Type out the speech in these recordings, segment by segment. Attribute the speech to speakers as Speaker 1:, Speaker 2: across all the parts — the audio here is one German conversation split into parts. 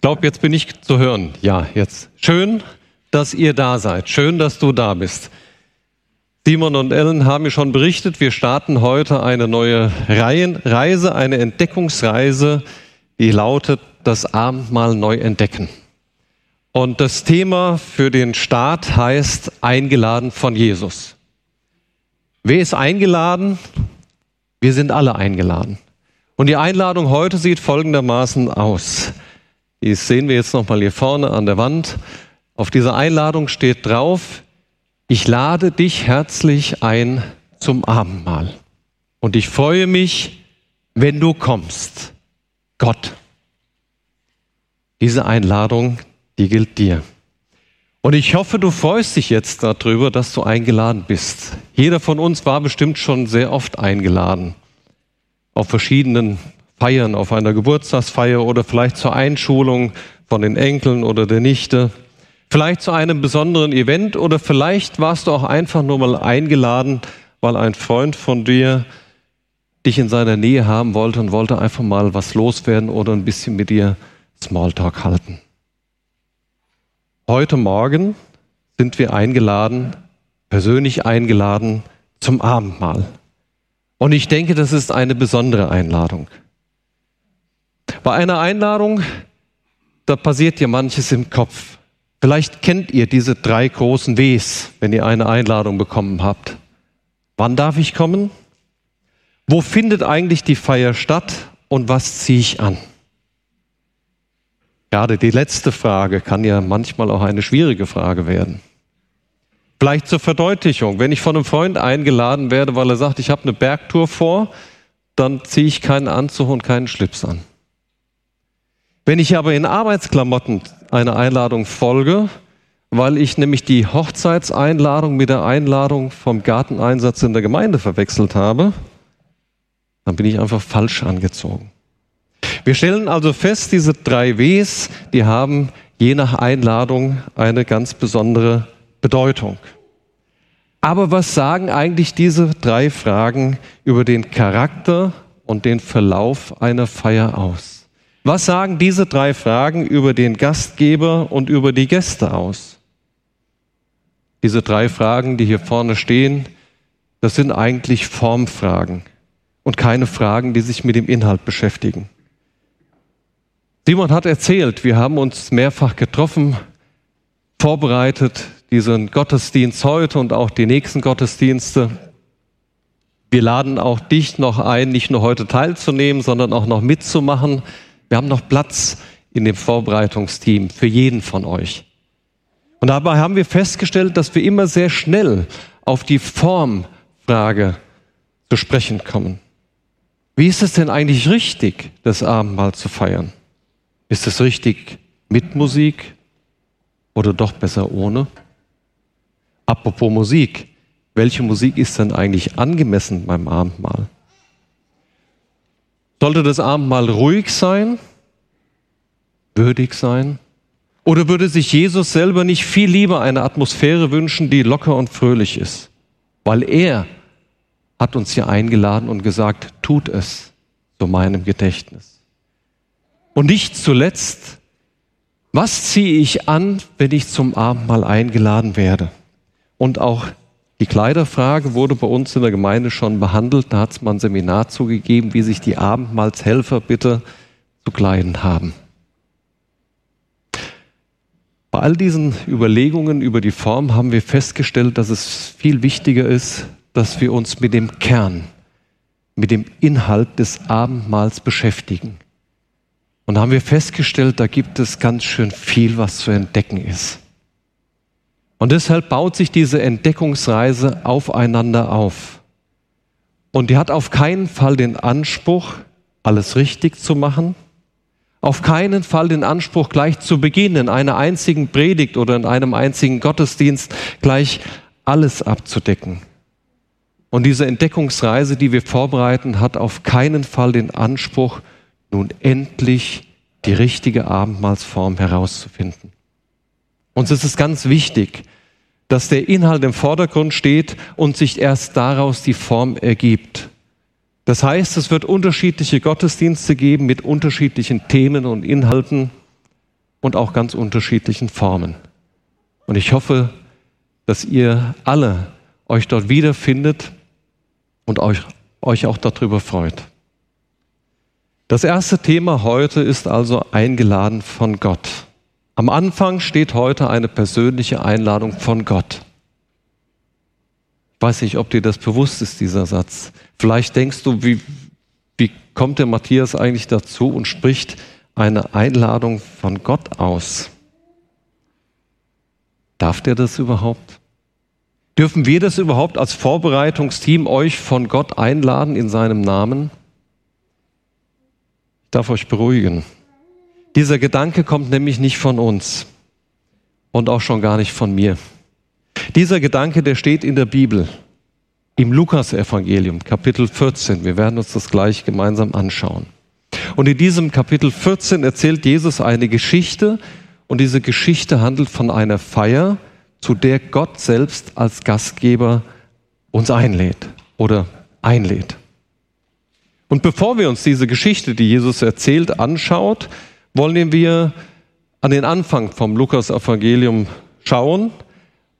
Speaker 1: Glaube, jetzt bin ich zu hören. Ja, jetzt. Schön, dass ihr da seid. Schön, dass du da bist. Simon und Ellen haben mir schon berichtet, wir starten heute eine neue Reise, eine Entdeckungsreise, die lautet das Abendmahl neu entdecken. Und das Thema für den Start heißt eingeladen von Jesus. Wer ist eingeladen? Wir sind alle eingeladen. Und die Einladung heute sieht folgendermaßen aus. Die sehen wir jetzt nochmal hier vorne an der Wand. Auf dieser Einladung steht drauf, ich lade dich herzlich ein zum Abendmahl. Und ich freue mich, wenn du kommst. Gott. Diese Einladung, die gilt dir. Und ich hoffe, du freust dich jetzt darüber, dass du eingeladen bist. Jeder von uns war bestimmt schon sehr oft eingeladen auf verschiedenen Feiern, auf einer Geburtstagsfeier oder vielleicht zur Einschulung von den Enkeln oder der Nichte, vielleicht zu einem besonderen Event oder vielleicht warst du auch einfach nur mal eingeladen, weil ein Freund von dir dich in seiner Nähe haben wollte und wollte einfach mal was loswerden oder ein bisschen mit dir Smalltalk halten. Heute Morgen sind wir eingeladen, persönlich eingeladen zum Abendmahl. Und ich denke, das ist eine besondere Einladung. Bei einer Einladung, da passiert ja manches im Kopf. Vielleicht kennt ihr diese drei großen Ws, wenn ihr eine Einladung bekommen habt. Wann darf ich kommen? Wo findet eigentlich die Feier statt und was ziehe ich an? Gerade die letzte Frage kann ja manchmal auch eine schwierige Frage werden. Vielleicht zur Verdeutlichung. Wenn ich von einem Freund eingeladen werde, weil er sagt, ich habe eine Bergtour vor, dann ziehe ich keinen Anzug und keinen Schlips an. Wenn ich aber in Arbeitsklamotten einer Einladung folge, weil ich nämlich die Hochzeitseinladung mit der Einladung vom Garteneinsatz in der Gemeinde verwechselt habe, dann bin ich einfach falsch angezogen. Wir stellen also fest, diese drei Ws, die haben je nach Einladung eine ganz besondere Bedeutung. Aber was sagen eigentlich diese drei Fragen über den Charakter und den Verlauf einer Feier aus? Was sagen diese drei Fragen über den Gastgeber und über die Gäste aus? Diese drei Fragen, die hier vorne stehen, das sind eigentlich Formfragen und keine Fragen, die sich mit dem Inhalt beschäftigen. Simon hat erzählt, wir haben uns mehrfach getroffen, vorbereitet, diesen Gottesdienst heute und auch die nächsten Gottesdienste. Wir laden auch dich noch ein, nicht nur heute teilzunehmen, sondern auch noch mitzumachen. Wir haben noch Platz in dem Vorbereitungsteam für jeden von euch. Und dabei haben wir festgestellt, dass wir immer sehr schnell auf die Formfrage zu sprechen kommen. Wie ist es denn eigentlich richtig, das Abendmahl zu feiern? Ist es richtig mit Musik oder doch besser ohne? Apropos Musik, welche Musik ist denn eigentlich angemessen beim Abendmahl? Sollte das Abendmahl ruhig sein, würdig sein? Oder würde sich Jesus selber nicht viel lieber eine Atmosphäre wünschen, die locker und fröhlich ist? Weil er hat uns hier eingeladen und gesagt, tut es zu meinem Gedächtnis. Und nicht zuletzt, was ziehe ich an, wenn ich zum Abendmahl eingeladen werde? Und auch die Kleiderfrage wurde bei uns in der Gemeinde schon behandelt. Da hat es mal ein Seminar zugegeben, wie sich die Abendmahlshelfer bitte zu kleiden haben. Bei all diesen Überlegungen über die Form haben wir festgestellt, dass es viel wichtiger ist, dass wir uns mit dem Kern, mit dem Inhalt des Abendmahls beschäftigen. Und da haben wir festgestellt, da gibt es ganz schön viel, was zu entdecken ist. Und deshalb baut sich diese Entdeckungsreise aufeinander auf. Und die hat auf keinen Fall den Anspruch, alles richtig zu machen, auf keinen Fall den Anspruch, gleich zu Beginn in einer einzigen Predigt oder in einem einzigen Gottesdienst gleich alles abzudecken. Und diese Entdeckungsreise, die wir vorbereiten, hat auf keinen Fall den Anspruch, nun endlich die richtige Abendmahlsform herauszufinden. Uns ist es ganz wichtig, dass der Inhalt im Vordergrund steht und sich erst daraus die Form ergibt. Das heißt, es wird unterschiedliche Gottesdienste geben mit unterschiedlichen Themen und Inhalten. und auch ganz unterschiedlichen Formen. Und ich hoffe, dass ihr alle euch dort wiederfindet und euch, euch auch darüber freut. Das erste Thema heute ist also eingeladen von Gott. Am Anfang steht heute eine persönliche Einladung von Gott. Ich weiß nicht, ob dir das bewusst ist, dieser Satz. Vielleicht denkst du, wie, wie kommt der Matthias eigentlich dazu und spricht eine Einladung von Gott aus? Darf der das überhaupt? Dürfen wir das überhaupt als Vorbereitungsteam euch von Gott einladen in seinem Namen? Ich darf euch beruhigen. Dieser Gedanke kommt nämlich nicht von uns und auch schon gar nicht von mir. Dieser Gedanke, der steht in der Bibel, im Lukas-Evangelium, Kapitel 14. Wir werden uns das gleich gemeinsam anschauen. Und in diesem Kapitel 14 erzählt Jesus eine Geschichte und diese Geschichte handelt von einer Feier, zu der Gott selbst als Gastgeber uns einlädt oder einlädt. Und bevor wir uns diese Geschichte, die Jesus erzählt, anschaut, wollen wir an den Anfang vom Lukas-Evangelium schauen.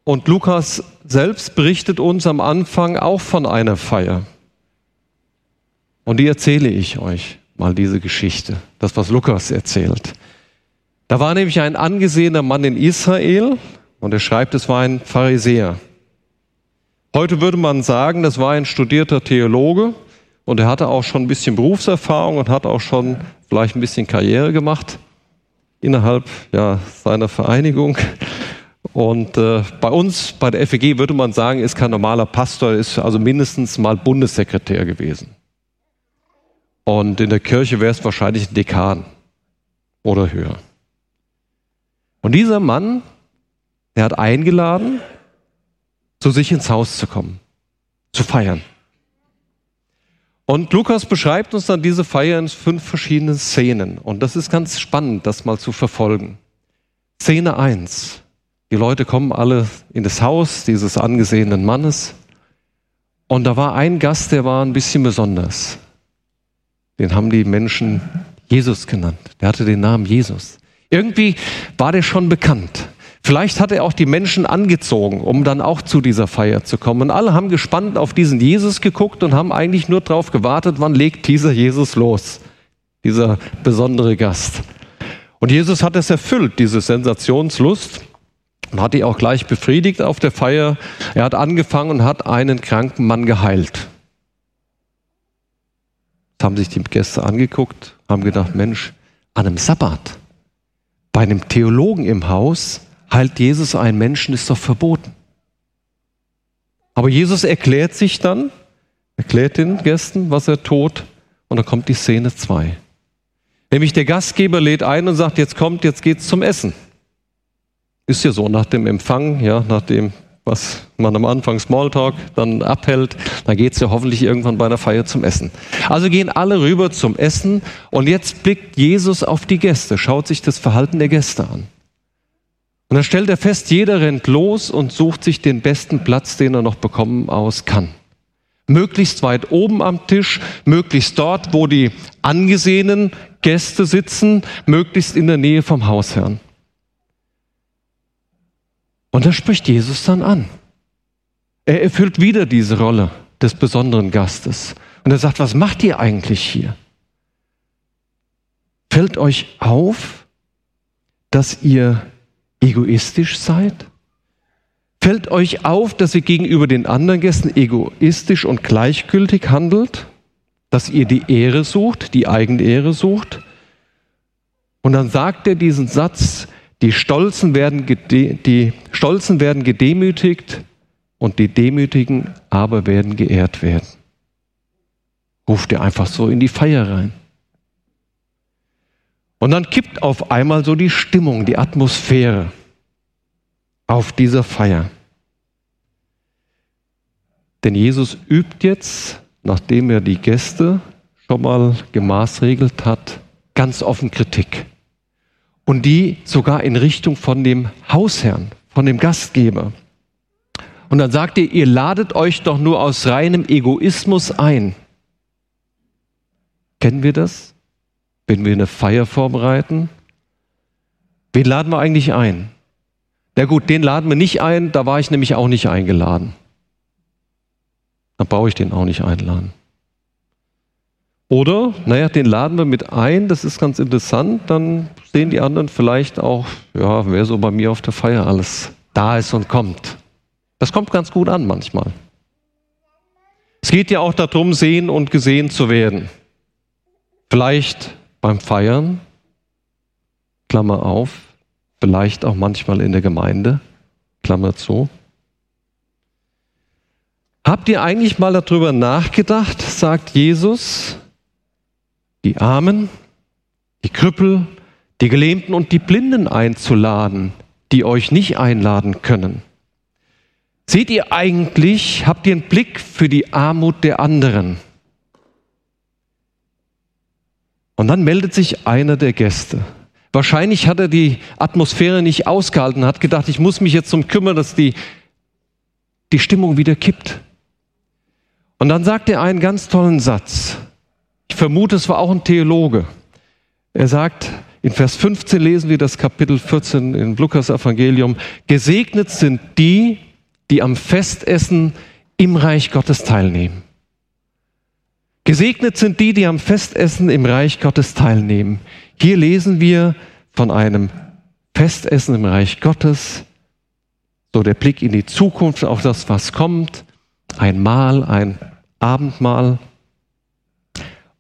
Speaker 1: Und Lukas selbst berichtet uns am Anfang auch von einer Feier. Und die erzähle ich euch mal diese Geschichte, das was Lukas erzählt. Da war nämlich ein angesehener Mann in Israel und er schreibt, es war ein Pharisäer. Heute würde man sagen, das war ein studierter Theologe und er hatte auch schon ein bisschen Berufserfahrung und hat auch schon vielleicht ein bisschen Karriere gemacht innerhalb ja, seiner Vereinigung. Und äh, bei uns, bei der FEG, würde man sagen, ist kein normaler Pastor, ist also mindestens mal Bundessekretär gewesen. Und in der Kirche wäre es wahrscheinlich ein Dekan oder höher. Und dieser Mann, der hat eingeladen, zu sich ins Haus zu kommen, zu feiern. Und Lukas beschreibt uns dann diese Feier in fünf verschiedenen Szenen. Und das ist ganz spannend, das mal zu verfolgen. Szene eins: Die Leute kommen alle in das Haus dieses angesehenen Mannes. Und da war ein Gast, der war ein bisschen besonders. Den haben die Menschen Jesus genannt. Der hatte den Namen Jesus. Irgendwie war der schon bekannt. Vielleicht hat er auch die Menschen angezogen, um dann auch zu dieser Feier zu kommen. Und alle haben gespannt auf diesen Jesus geguckt und haben eigentlich nur darauf gewartet, wann legt dieser Jesus los, dieser besondere Gast. Und Jesus hat es erfüllt, diese Sensationslust, und hat die auch gleich befriedigt auf der Feier. Er hat angefangen und hat einen kranken Mann geheilt. Das haben sich die Gäste angeguckt, haben gedacht, Mensch, an einem Sabbat, bei einem Theologen im Haus, heilt Jesus einen Menschen, ist doch verboten. Aber Jesus erklärt sich dann, erklärt den Gästen, was er tut, und da kommt die Szene 2. Nämlich der Gastgeber lädt ein und sagt, jetzt kommt, jetzt geht's zum Essen. Ist ja so, nach dem Empfang, ja, nach dem, was man am Anfang Smalltalk dann abhält, dann geht's ja hoffentlich irgendwann bei einer Feier zum Essen. Also gehen alle rüber zum Essen und jetzt blickt Jesus auf die Gäste, schaut sich das Verhalten der Gäste an. Und dann stellt er fest, jeder rennt los und sucht sich den besten Platz, den er noch bekommen aus kann. Möglichst weit oben am Tisch, möglichst dort, wo die angesehenen Gäste sitzen, möglichst in der Nähe vom Hausherrn. Und da spricht Jesus dann an. Er erfüllt wieder diese Rolle des besonderen Gastes. Und er sagt, was macht ihr eigentlich hier? Fällt euch auf, dass ihr egoistisch seid? Fällt euch auf, dass ihr gegenüber den anderen Gästen egoistisch und gleichgültig handelt? Dass ihr die Ehre sucht, die eigene Ehre sucht? Und dann sagt er diesen Satz, die Stolzen werden, die Stolzen werden gedemütigt und die Demütigen aber werden geehrt werden. Ruft er einfach so in die Feier rein. Und dann kippt auf einmal so die Stimmung, die Atmosphäre auf dieser Feier. Denn Jesus übt jetzt, nachdem er die Gäste schon mal gemaßregelt hat, ganz offen Kritik. Und die sogar in Richtung von dem Hausherrn, von dem Gastgeber. Und dann sagt er, ihr ladet euch doch nur aus reinem Egoismus ein. Kennen wir das? Wenn wir eine Feier vorbereiten, Wen laden wir eigentlich ein? Na gut, den laden wir nicht ein, da war ich nämlich auch nicht eingeladen. Dann brauche ich den auch nicht einladen. Oder, naja, den laden wir mit ein, das ist ganz interessant, dann sehen die anderen vielleicht auch, ja, wer so bei mir auf der Feier alles da ist und kommt. Das kommt ganz gut an manchmal. Es geht ja auch darum, sehen und gesehen zu werden. Vielleicht beim Feiern, Klammer auf, vielleicht auch manchmal in der Gemeinde, Klammer zu. Habt ihr eigentlich mal darüber nachgedacht, sagt Jesus, die Armen, die Krüppel, die Gelähmten und die Blinden einzuladen, die euch nicht einladen können? Seht ihr eigentlich, habt ihr einen Blick für die Armut der anderen? Und dann meldet sich einer der Gäste. Wahrscheinlich hat er die Atmosphäre nicht ausgehalten, hat gedacht, ich muss mich jetzt um kümmern, dass die, die Stimmung wieder kippt. Und dann sagt er einen ganz tollen Satz. Ich vermute, es war auch ein Theologe. Er sagt, in Vers 15 lesen wir das Kapitel 14 im Lukas Evangelium, gesegnet sind die, die am Festessen im Reich Gottes teilnehmen. Gesegnet sind die, die am Festessen im Reich Gottes teilnehmen. Hier lesen wir von einem Festessen im Reich Gottes, so der Blick in die Zukunft, auch das, was kommt, ein Mahl, ein Abendmahl.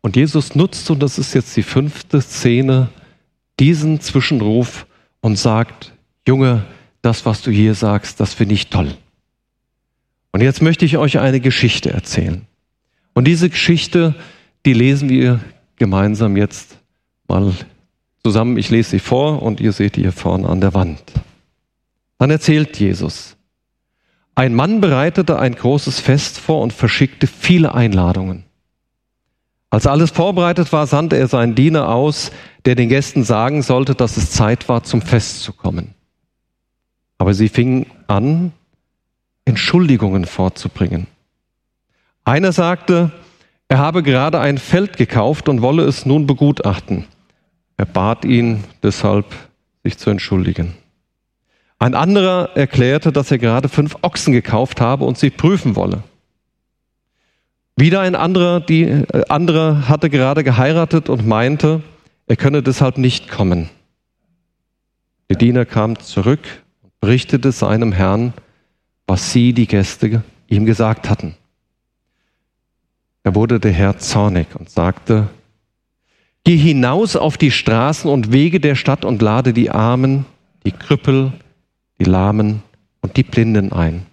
Speaker 1: Und Jesus nutzt, und das ist jetzt die fünfte Szene, diesen Zwischenruf und sagt, Junge, das, was du hier sagst, das finde ich toll. Und jetzt möchte ich euch eine Geschichte erzählen. Und diese Geschichte, die lesen wir gemeinsam jetzt mal zusammen. Ich lese sie vor und ihr seht die hier vorne an der Wand. Dann erzählt Jesus. Ein Mann bereitete ein großes Fest vor und verschickte viele Einladungen. Als alles vorbereitet war, sandte er seinen Diener aus, der den Gästen sagen sollte, dass es Zeit war, zum Fest zu kommen. Aber sie fingen an, Entschuldigungen vorzubringen. Einer sagte, er habe gerade ein Feld gekauft und wolle es nun begutachten. Er bat ihn deshalb, sich zu entschuldigen. Ein anderer erklärte, dass er gerade fünf Ochsen gekauft habe und sie prüfen wolle. Wieder ein anderer, die, äh, anderer hatte gerade geheiratet und meinte, er könne deshalb nicht kommen. Der Diener kam zurück und berichtete seinem Herrn, was sie, die Gäste, ihm gesagt hatten. Da wurde der Herr zornig und sagte, Geh hinaus auf die Straßen und Wege der Stadt und lade die Armen, die Krüppel, die Lahmen und die Blinden ein.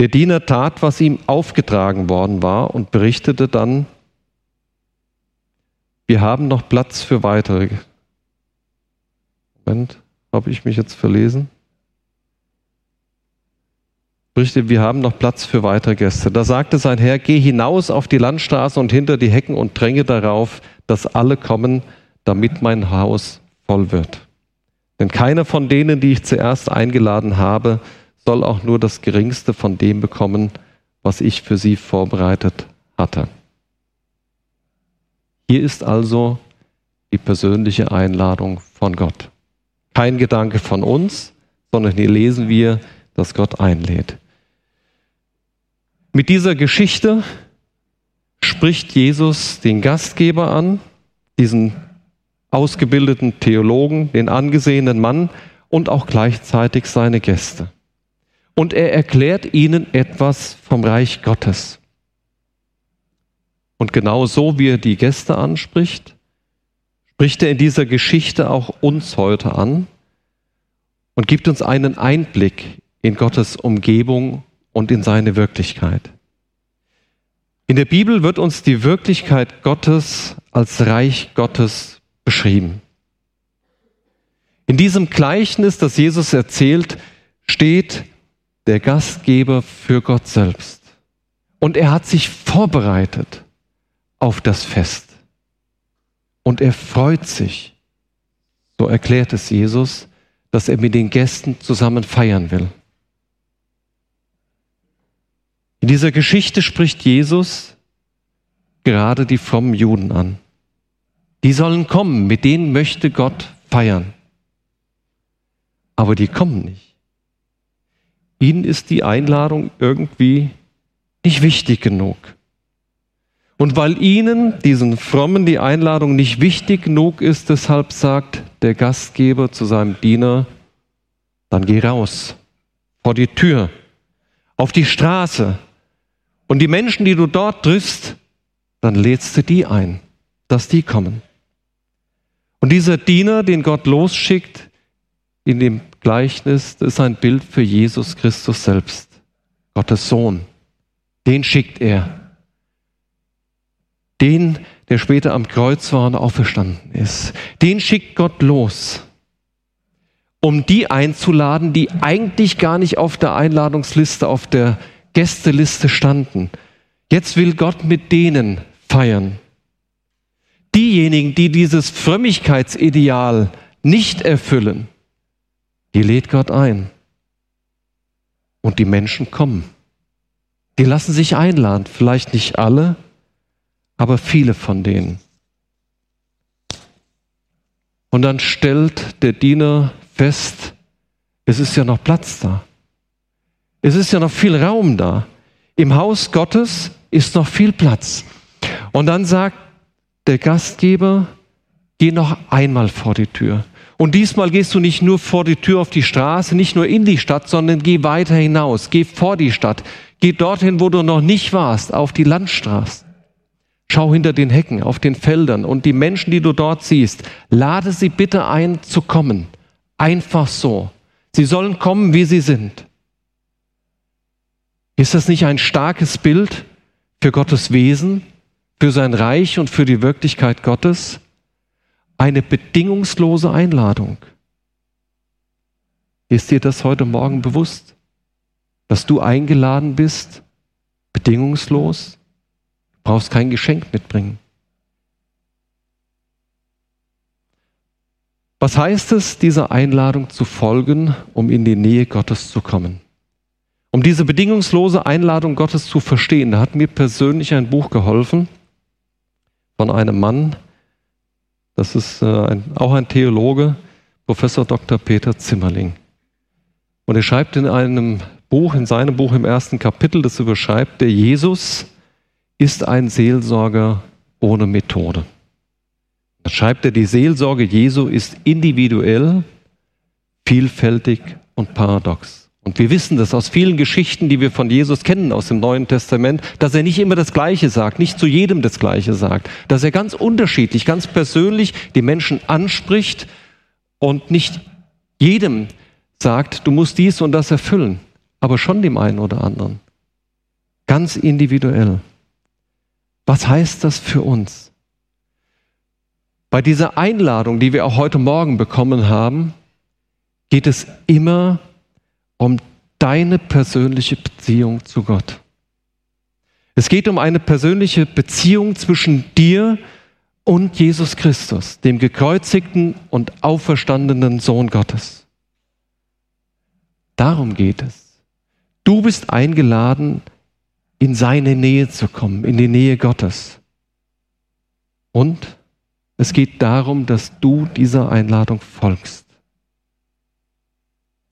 Speaker 1: Der Diener tat, was ihm aufgetragen worden war und berichtete dann, wir haben noch Platz für weitere. Moment, habe ich mich jetzt verlesen? Berichtet, wir haben noch Platz für weitere Gäste. Da sagte sein Herr, geh hinaus auf die Landstraße und hinter die Hecken und dränge darauf, dass alle kommen, damit mein Haus voll wird. Denn keiner von denen, die ich zuerst eingeladen habe, soll auch nur das geringste von dem bekommen, was ich für sie vorbereitet hatte. Hier ist also die persönliche Einladung von Gott. Kein Gedanke von uns, sondern hier lesen wir, dass Gott einlädt. Mit dieser Geschichte spricht Jesus den Gastgeber an, diesen ausgebildeten Theologen, den angesehenen Mann und auch gleichzeitig seine Gäste. Und er erklärt ihnen etwas vom Reich Gottes. Und genau so wie er die Gäste anspricht, spricht er in dieser Geschichte auch uns heute an und gibt uns einen Einblick in Gottes Umgebung und in seine Wirklichkeit. In der Bibel wird uns die Wirklichkeit Gottes als Reich Gottes beschrieben. In diesem Gleichnis, das Jesus erzählt, steht der Gastgeber für Gott selbst. Und er hat sich vorbereitet auf das Fest. Und er freut sich, so erklärt es Jesus, dass er mit den Gästen zusammen feiern will. In dieser Geschichte spricht Jesus gerade die frommen Juden an. Die sollen kommen, mit denen möchte Gott feiern. Aber die kommen nicht. Ihnen ist die Einladung irgendwie nicht wichtig genug. Und weil ihnen, diesen Frommen, die Einladung nicht wichtig genug ist, deshalb sagt der Gastgeber zu seinem Diener, dann geh raus, vor die Tür, auf die Straße. Und die Menschen, die du dort triffst, dann lädst du die ein, dass die kommen. Und dieser Diener, den Gott losschickt in dem Gleichnis, ist ein Bild für Jesus Christus selbst, Gottes Sohn. Den schickt er den, der später am Kreuz war und auferstanden ist. Den schickt Gott los, um die einzuladen, die eigentlich gar nicht auf der Einladungsliste, auf der Gästeliste standen. Jetzt will Gott mit denen feiern. Diejenigen, die dieses Frömmigkeitsideal nicht erfüllen, die lädt Gott ein. Und die Menschen kommen. Die lassen sich einladen. Vielleicht nicht alle, aber viele von denen. Und dann stellt der Diener fest, es ist ja noch Platz da. Es ist ja noch viel Raum da. Im Haus Gottes ist noch viel Platz. Und dann sagt der Gastgeber, geh noch einmal vor die Tür. Und diesmal gehst du nicht nur vor die Tür auf die Straße, nicht nur in die Stadt, sondern geh weiter hinaus, geh vor die Stadt, geh dorthin, wo du noch nicht warst, auf die Landstraße. Schau hinter den Hecken, auf den Feldern und die Menschen, die du dort siehst, lade sie bitte ein zu kommen. Einfach so. Sie sollen kommen, wie sie sind. Ist das nicht ein starkes Bild für Gottes Wesen, für sein Reich und für die Wirklichkeit Gottes? Eine bedingungslose Einladung. Ist dir das heute Morgen bewusst, dass du eingeladen bist, bedingungslos? brauchst kein Geschenk mitbringen. Was heißt es, dieser Einladung zu folgen, um in die Nähe Gottes zu kommen? Um diese bedingungslose Einladung Gottes zu verstehen, da hat mir persönlich ein Buch geholfen von einem Mann, das ist äh, ein, auch ein Theologe, Professor Dr. Peter Zimmerling. Und er schreibt in einem Buch, in seinem Buch im ersten Kapitel, das überschreibt, der Jesus ist ein Seelsorger ohne Methode. Da schreibt er, die Seelsorge Jesu ist individuell, vielfältig und paradox. Und wir wissen das aus vielen Geschichten, die wir von Jesus kennen aus dem Neuen Testament, dass er nicht immer das Gleiche sagt, nicht zu jedem das Gleiche sagt, dass er ganz unterschiedlich, ganz persönlich die Menschen anspricht und nicht jedem sagt, du musst dies und das erfüllen, aber schon dem einen oder anderen. Ganz individuell. Was heißt das für uns? Bei dieser Einladung, die wir auch heute Morgen bekommen haben, geht es immer um deine persönliche Beziehung zu Gott. Es geht um eine persönliche Beziehung zwischen dir und Jesus Christus, dem gekreuzigten und auferstandenen Sohn Gottes. Darum geht es. Du bist eingeladen, in seine Nähe zu kommen, in die Nähe Gottes. Und es geht darum, dass du dieser Einladung folgst.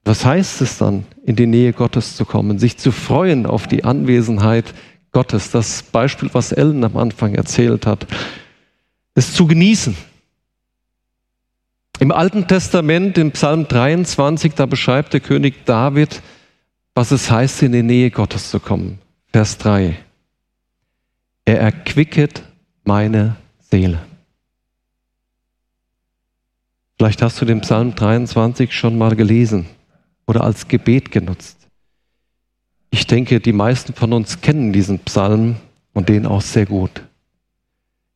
Speaker 1: Was heißt es dann, in die Nähe Gottes zu kommen, sich zu freuen auf die Anwesenheit Gottes? Das Beispiel, was Ellen am Anfang erzählt hat, es zu genießen. Im Alten Testament, im Psalm 23, da beschreibt der König David, was es heißt, in die Nähe Gottes zu kommen. Vers 3. Er erquicket meine Seele. Vielleicht hast du den Psalm 23 schon mal gelesen oder als Gebet genutzt. Ich denke, die meisten von uns kennen diesen Psalm und den auch sehr gut.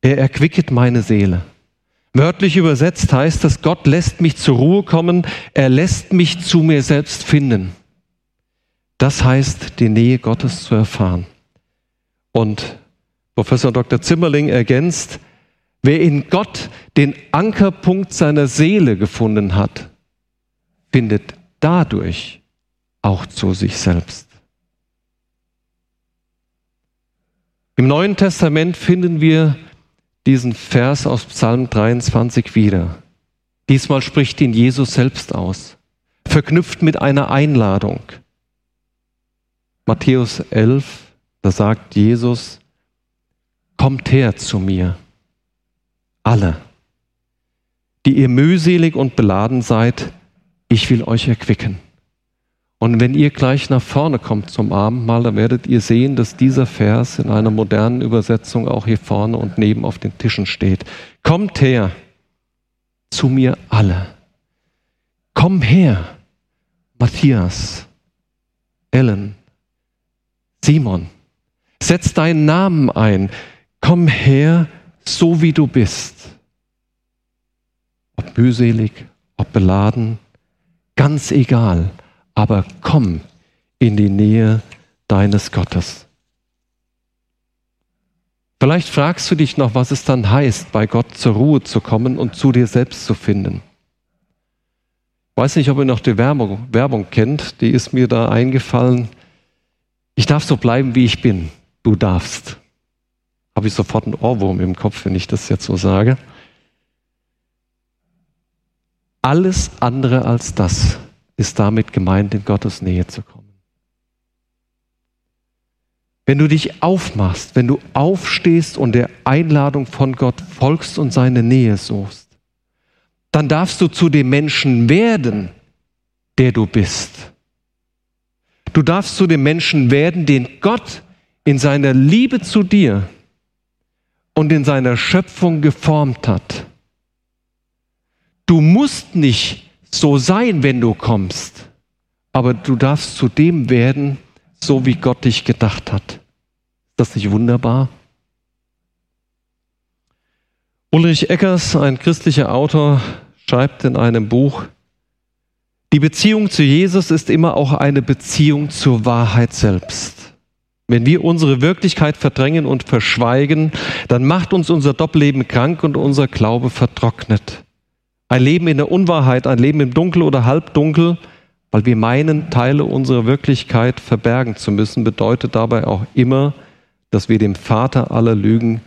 Speaker 1: Er erquicket meine Seele. Wörtlich übersetzt heißt das, Gott lässt mich zur Ruhe kommen, er lässt mich zu mir selbst finden. Das heißt, die Nähe Gottes zu erfahren. Und Professor Dr. Zimmerling ergänzt, wer in Gott den Ankerpunkt seiner Seele gefunden hat, findet dadurch auch zu sich selbst. Im Neuen Testament finden wir diesen Vers aus Psalm 23 wieder. Diesmal spricht ihn Jesus selbst aus, verknüpft mit einer Einladung. Matthäus 11, da sagt Jesus, kommt her zu mir, alle, die ihr mühselig und beladen seid, ich will euch erquicken. Und wenn ihr gleich nach vorne kommt zum Abendmahl, dann werdet ihr sehen, dass dieser Vers in einer modernen Übersetzung auch hier vorne und neben auf den Tischen steht. Kommt her zu mir alle. Komm her, Matthias, Ellen, Simon. Setz deinen Namen ein. Komm her, so wie du bist. Ob mühselig, ob beladen, ganz egal aber komm in die Nähe deines Gottes. Vielleicht fragst du dich noch, was es dann heißt, bei Gott zur Ruhe zu kommen und zu dir selbst zu finden. Ich weiß nicht, ob ihr noch die Werbung, Werbung kennt, die ist mir da eingefallen. Ich darf so bleiben, wie ich bin. Du darfst. Habe ich sofort einen Ohrwurm im Kopf, wenn ich das jetzt so sage. Alles andere als das ist damit gemeint, in Gottes Nähe zu kommen. Wenn du dich aufmachst, wenn du aufstehst und der Einladung von Gott folgst und seine Nähe suchst, dann darfst du zu dem Menschen werden, der du bist. Du darfst zu dem Menschen werden, den Gott in seiner Liebe zu dir und in seiner Schöpfung geformt hat. Du musst nicht so sein, wenn du kommst. Aber du darfst zu dem werden, so wie Gott dich gedacht hat. Ist das nicht wunderbar? Ulrich Eckers, ein christlicher Autor, schreibt in einem Buch, die Beziehung zu Jesus ist immer auch eine Beziehung zur Wahrheit selbst. Wenn wir unsere Wirklichkeit verdrängen und verschweigen, dann macht uns unser Doppelleben krank und unser Glaube vertrocknet. Ein Leben in der Unwahrheit, ein Leben im Dunkel oder Halbdunkel, weil wir meinen, Teile unserer Wirklichkeit verbergen zu müssen, bedeutet dabei auch immer, dass wir dem Vater aller Lügen,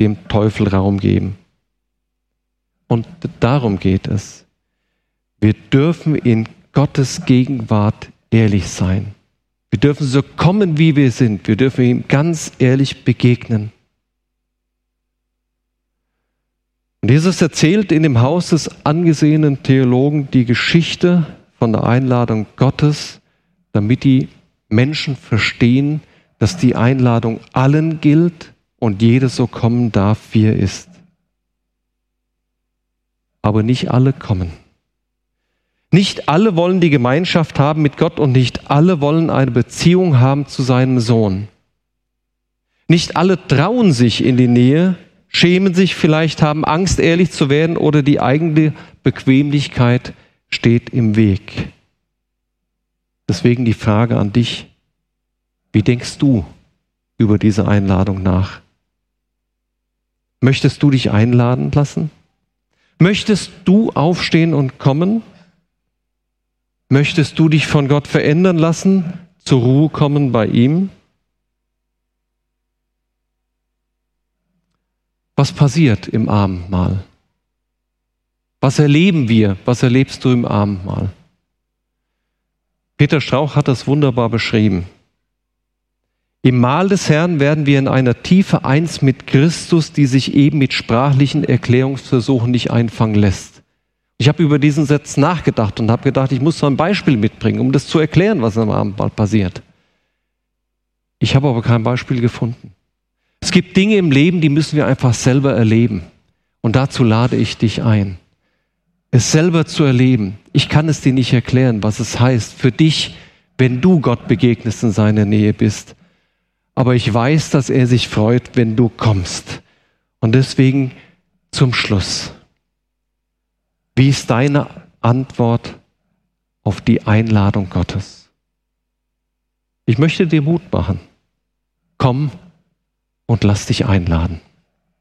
Speaker 1: dem Teufel Raum geben. Und darum geht es. Wir dürfen in Gottes Gegenwart ehrlich sein. Wir dürfen so kommen, wie wir sind. Wir dürfen ihm ganz ehrlich begegnen. Und Jesus erzählt in dem Haus des angesehenen Theologen die Geschichte von der Einladung Gottes, damit die Menschen verstehen, dass die Einladung allen gilt und jeder so kommen darf, wie er ist. Aber nicht alle kommen. Nicht alle wollen die Gemeinschaft haben mit Gott und nicht alle wollen eine Beziehung haben zu seinem Sohn. Nicht alle trauen sich in die Nähe schämen sich vielleicht, haben Angst, ehrlich zu werden oder die eigene Bequemlichkeit steht im Weg. Deswegen die Frage an dich, wie denkst du über diese Einladung nach? Möchtest du dich einladen lassen? Möchtest du aufstehen und kommen? Möchtest du dich von Gott verändern lassen, zur Ruhe kommen bei ihm? Was passiert im Abendmahl? Was erleben wir? Was erlebst du im Abendmahl? Peter Strauch hat das wunderbar beschrieben. Im Mahl des Herrn werden wir in einer Tiefe eins mit Christus, die sich eben mit sprachlichen Erklärungsversuchen nicht einfangen lässt. Ich habe über diesen Satz nachgedacht und habe gedacht, ich muss so ein Beispiel mitbringen, um das zu erklären, was am Abendmahl passiert. Ich habe aber kein Beispiel gefunden. Es gibt Dinge im Leben, die müssen wir einfach selber erleben. Und dazu lade ich dich ein, es selber zu erleben. Ich kann es dir nicht erklären, was es heißt für dich, wenn du Gott begegnest in seiner Nähe bist. Aber ich weiß, dass er sich freut, wenn du kommst. Und deswegen zum Schluss. Wie ist deine Antwort auf die Einladung Gottes? Ich möchte dir Mut machen. Komm und lass dich einladen.